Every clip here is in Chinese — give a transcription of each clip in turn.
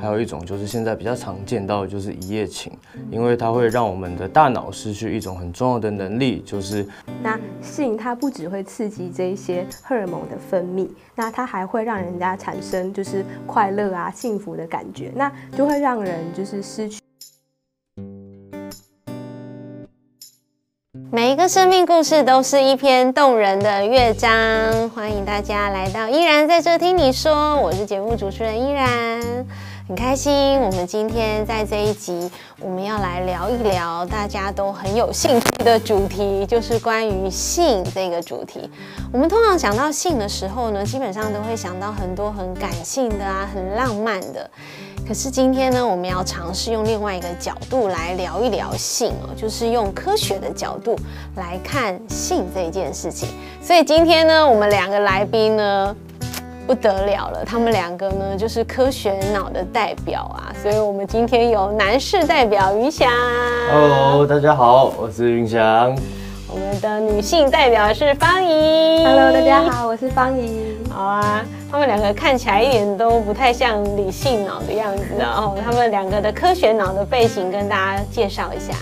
还有一种就是现在比较常见到的就是一夜情，因为它会让我们的大脑失去一种很重要的能力，就是那性它不只会刺激这一些荷尔蒙的分泌，那它还会让人家产生就是快乐啊、幸福的感觉，那就会让人就是失去。每一个生命故事都是一篇动人的乐章，欢迎大家来到依然在这听你说，我是节目主持人依然，很开心。我们今天在这一集，我们要来聊一聊大家都很有兴趣的主题，就是关于性这个主题。我们通常想到性的时候呢，基本上都会想到很多很感性的啊，很浪漫的。可是今天呢，我们要尝试用另外一个角度来聊一聊性哦，就是用科学的角度来看性这件事情。所以今天呢，我们两个来宾呢不得了了，他们两个呢就是科学脑的代表啊。所以我们今天有男士代表云翔，Hello，大家好，我是云翔。我们的女性代表是方怡，Hello，大家好，我是方怡。好啊，他们两个看起来一点都不太像理性脑的样子，然后他们两个的科学脑的背景跟大家介绍一下。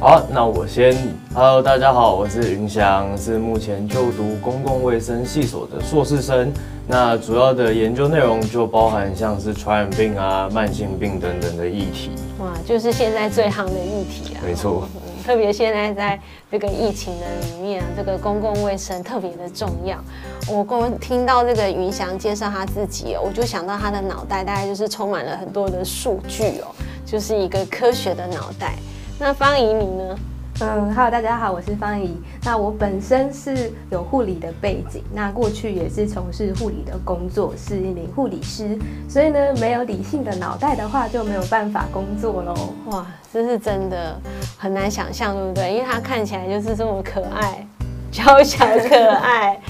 好，那我先，Hello，大家好，我是云翔，是目前就读公共卫生系所的硕士生。那主要的研究内容就包含像是传染病啊、慢性病等等的议题。哇，就是现在最夯的议题啊。没错。特别现在在这个疫情的里面，这个公共卫生特别的重要。我刚听到这个云翔介绍他自己，我就想到他的脑袋大概就是充满了很多的数据哦，就是一个科学的脑袋。那方怡你呢？嗯，Hello，大家好，我是方怡。那我本身是有护理的背景，那过去也是从事护理的工作，是一名护理师。所以呢，没有理性的脑袋的话，就没有办法工作喽。哇，这是真的很难想象，对不对？因为他看起来就是这么可爱，娇小可爱，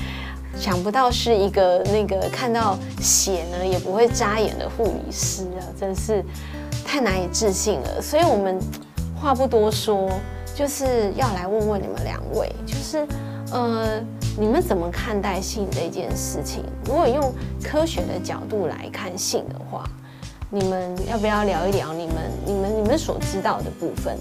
想不到是一个那个看到血呢也不会扎眼的护理师啊，真是太难以置信了。所以我们话不多说。就是要来问问你们两位，就是，呃，你们怎么看待性这件事情？如果用科学的角度来看性的话，你们要不要聊一聊你们、你们、你们所知道的部分？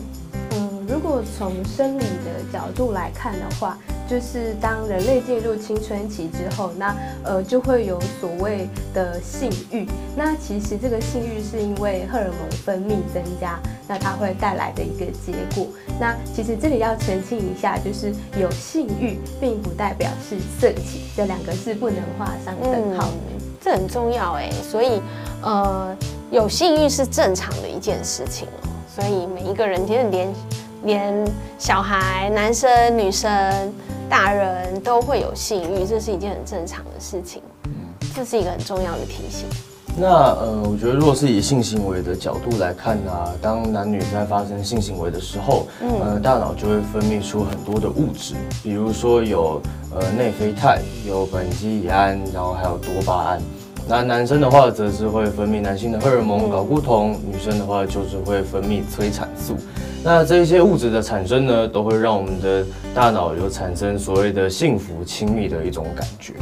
嗯，如果从生理的角度来看的话。就是当人类进入青春期之后，那呃就会有所谓的性欲。那其实这个性欲是因为荷尔蒙分泌增加，那它会带来的一个结果。那其实这里要澄清一下，就是有性欲并不代表是色情，这两个是不能画上等号的。嗯，这很重要哎。所以呃有性欲是正常的一件事情哦。所以每一个人其实连连小孩、男生、女生。大人都会有性欲，这是一件很正常的事情。嗯，这是一个很重要的提醒。那呃，我觉得如果是以性行为的角度来看呢，啊，当男女在发生性行为的时候，嗯，呃，大脑就会分泌出很多的物质，比如说有呃内啡肽、有苯基乙胺，然后还有多巴胺。那男生的话，则是会分泌男性的荷尔蒙睾固酮，女生的话就是会分泌催产素。那这些物质的产生呢，都会让我们的大脑有产生所谓的幸福亲密的一种感觉。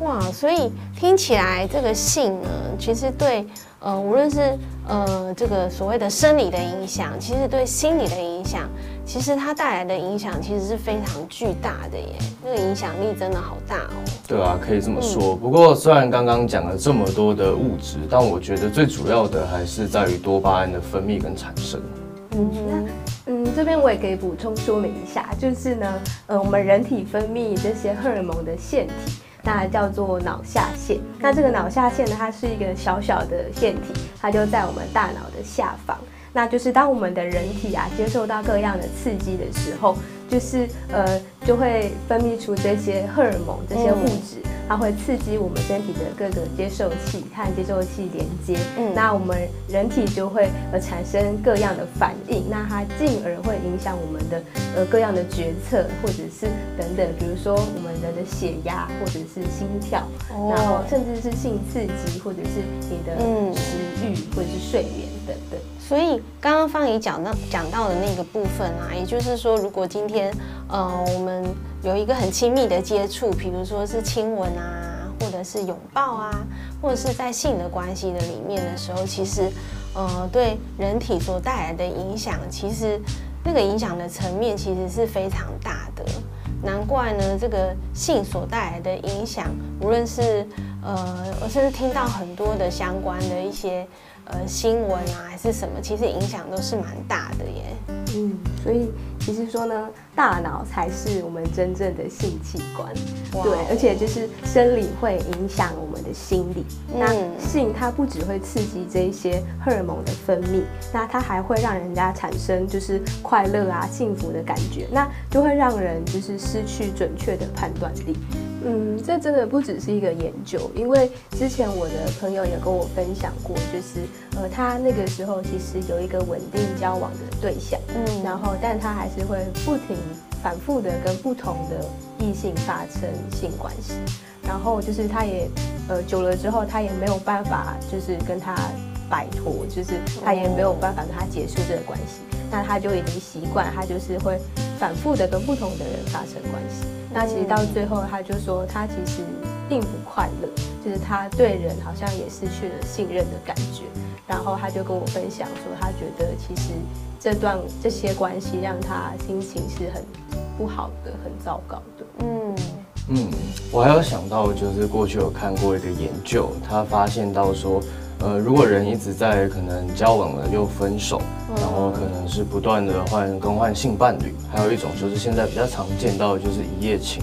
哇，所以听起来这个性呢，其实对呃，无论是呃这个所谓的生理的影响，其实对心理的影响，其实它带来的影响其实是非常巨大的耶。那个影响力真的好大哦。对啊，可以这么说。嗯、不过虽然刚刚讲了这么多的物质，但我觉得最主要的还是在于多巴胺的分泌跟产生。嗯，那嗯，这边我也可以补充说明一下，就是呢，呃，我们人体分泌这些荷尔蒙的腺体，那叫做脑下腺。那这个脑下腺呢，它是一个小小的腺体，它就在我们大脑的下方。那就是当我们的人体啊接受到各样的刺激的时候，就是呃就会分泌出这些荷尔蒙这些物质。嗯它会刺激我们身体的各个接受器和接受器连接，嗯，那我们人体就会呃产生各样的反应，那它进而会影响我们的呃各样的决策或者是等等，比如说我们人的血压或者是心跳，哦，然后甚至是性刺激或者是你的食欲或者是睡眠等等。所以刚刚方怡讲到讲到的那个部分啊，也就是说，如果今天呃我们有一个很亲密的接触，比如说是亲吻啊，或者是拥抱啊，或者是在性的关系的里面的时候，其实，呃，对人体所带来的影响，其实那个影响的层面其实是非常大的。难怪呢，这个性所带来的影响，无论是呃，我甚至听到很多的相关的一些呃新闻啊，还是什么，其实影响都是蛮大的耶。嗯，所以其实说呢，大脑才是我们真正的性器官，对，而且就是生理会影响我们的心理。嗯、那性它不只会刺激这一些荷尔蒙的分泌，那它还会让人家产生就是快乐啊、幸福的感觉，那就会让人就是失去准确的判断力。嗯，这真的不只是一个研究，因为之前我的朋友也跟我分享过，就是呃，他那个时候其实有一个稳定交往的对象，嗯，然后但他还是是会不停反复的跟不同的异性发生性关系，然后就是他也呃久了之后，他也没有办法就是跟他摆脱，就是他也没有办法跟他结束这个关系，那他就已经习惯，他就是会反复的跟不同的人发生关系。那其实到最后，他就说他其实并不快乐，就是他对人好像也失去了信任的感觉。然后他就跟我分享说，他觉得其实这段这些关系让他心情是很不好的，很糟糕的。嗯嗯，我还有想到，就是过去有看过一个研究，他发现到说。呃，如果人一直在可能交往了又分手，然后可能是不断的换更换性伴侣，还有一种就是现在比较常见到的就是一夜情。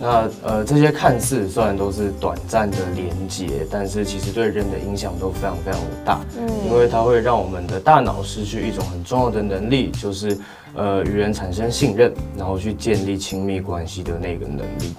那呃，这些看似虽然都是短暂的连接，但是其实对人的影响都非常非常的大。嗯，因为它会让我们的大脑失去一种很重要的能力，就是呃与人产生信任，然后去建立亲密关系的那个能力。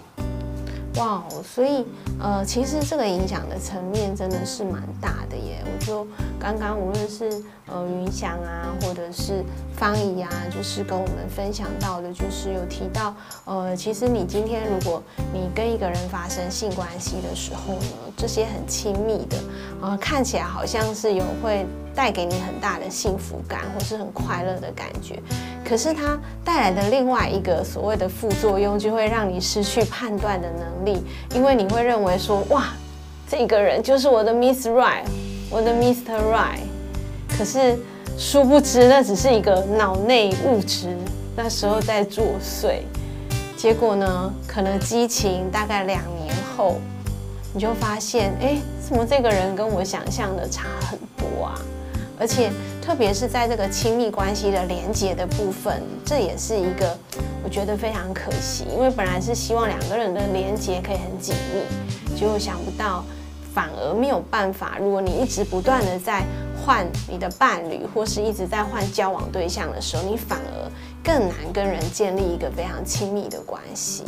哇哦，所以呃，其实这个影响的层面真的是蛮大的耶。我就刚刚无论是呃云翔啊，或者是芳宜啊，就是跟我们分享到的，就是有提到呃，其实你今天如果你跟一个人发生性关系的时候呢，这些很亲密的，呃，看起来好像是有会。带给你很大的幸福感，或是很快乐的感觉，可是它带来的另外一个所谓的副作用，就会让你失去判断的能力，因为你会认为说，哇，这个人就是我的 Miss Right，我的 Mr. Right，可是殊不知那只是一个脑内物质那时候在作祟，结果呢，可能激情大概两年后，你就发现，哎，怎么这个人跟我想象的差很多啊？而且，特别是在这个亲密关系的连接的部分，这也是一个我觉得非常可惜，因为本来是希望两个人的连接可以很紧密，结果想不到反而没有办法。如果你一直不断的在换你的伴侣，或是一直在换交往对象的时候，你反而更难跟人建立一个非常亲密的关系。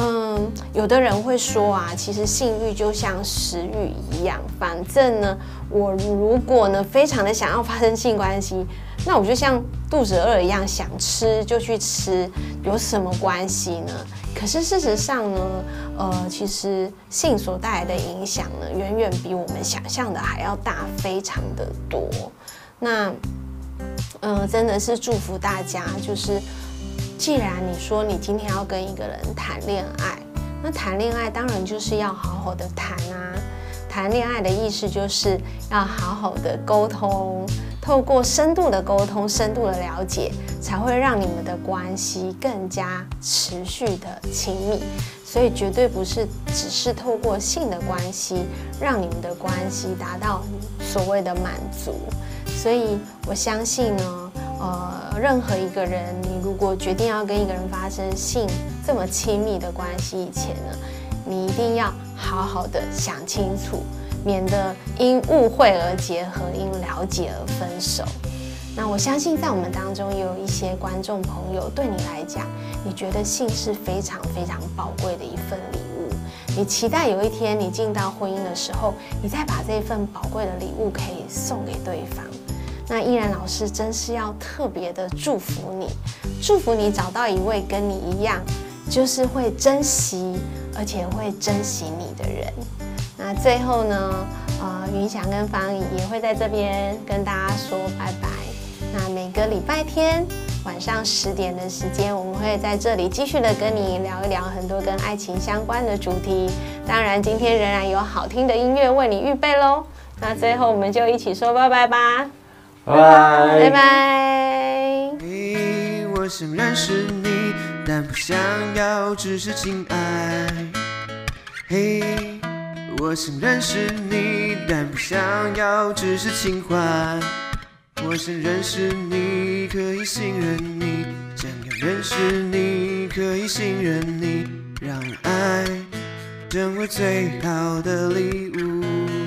嗯，有的人会说啊，其实性欲就像食欲一样，反正呢，我如果呢非常的想要发生性关系，那我就像肚子饿一样，想吃就去吃，有什么关系呢？可是事实上呢，呃，其实性所带来的影响呢，远远比我们想象的还要大，非常的多。那，嗯、真的是祝福大家，就是。既然你说你今天要跟一个人谈恋爱，那谈恋爱当然就是要好好的谈啊。谈恋爱的意思就是要好好的沟通，透过深度的沟通、深度的了解，才会让你们的关系更加持续的亲密。所以绝对不是只是透过性的关系让你们的关系达到所谓的满足。所以我相信呢。呃，任何一个人，你如果决定要跟一个人发生性这么亲密的关系以前呢，你一定要好好的想清楚，免得因误会而结合，因了解而分手。那我相信在我们当中也有一些观众朋友，对你来讲，你觉得性是非常非常宝贵的一份礼物，你期待有一天你进到婚姻的时候，你再把这份宝贵的礼物可以送给对方。那依然老师真是要特别的祝福你，祝福你找到一位跟你一样，就是会珍惜而且会珍惜你的人。那最后呢，呃，云翔跟方怡也会在这边跟大家说拜拜。那每个礼拜天晚上十点的时间，我们会在这里继续的跟你聊一聊很多跟爱情相关的主题。当然，今天仍然有好听的音乐为你预备喽。那最后，我们就一起说拜拜吧，拜拜，拜拜。嘿，我想认识你，但不想要只是情爱。嘿，我想认识你，但不想要只是情怀。我想认识你，可以信任你，想要认识你，可以信任你，让爱成为最好的礼物。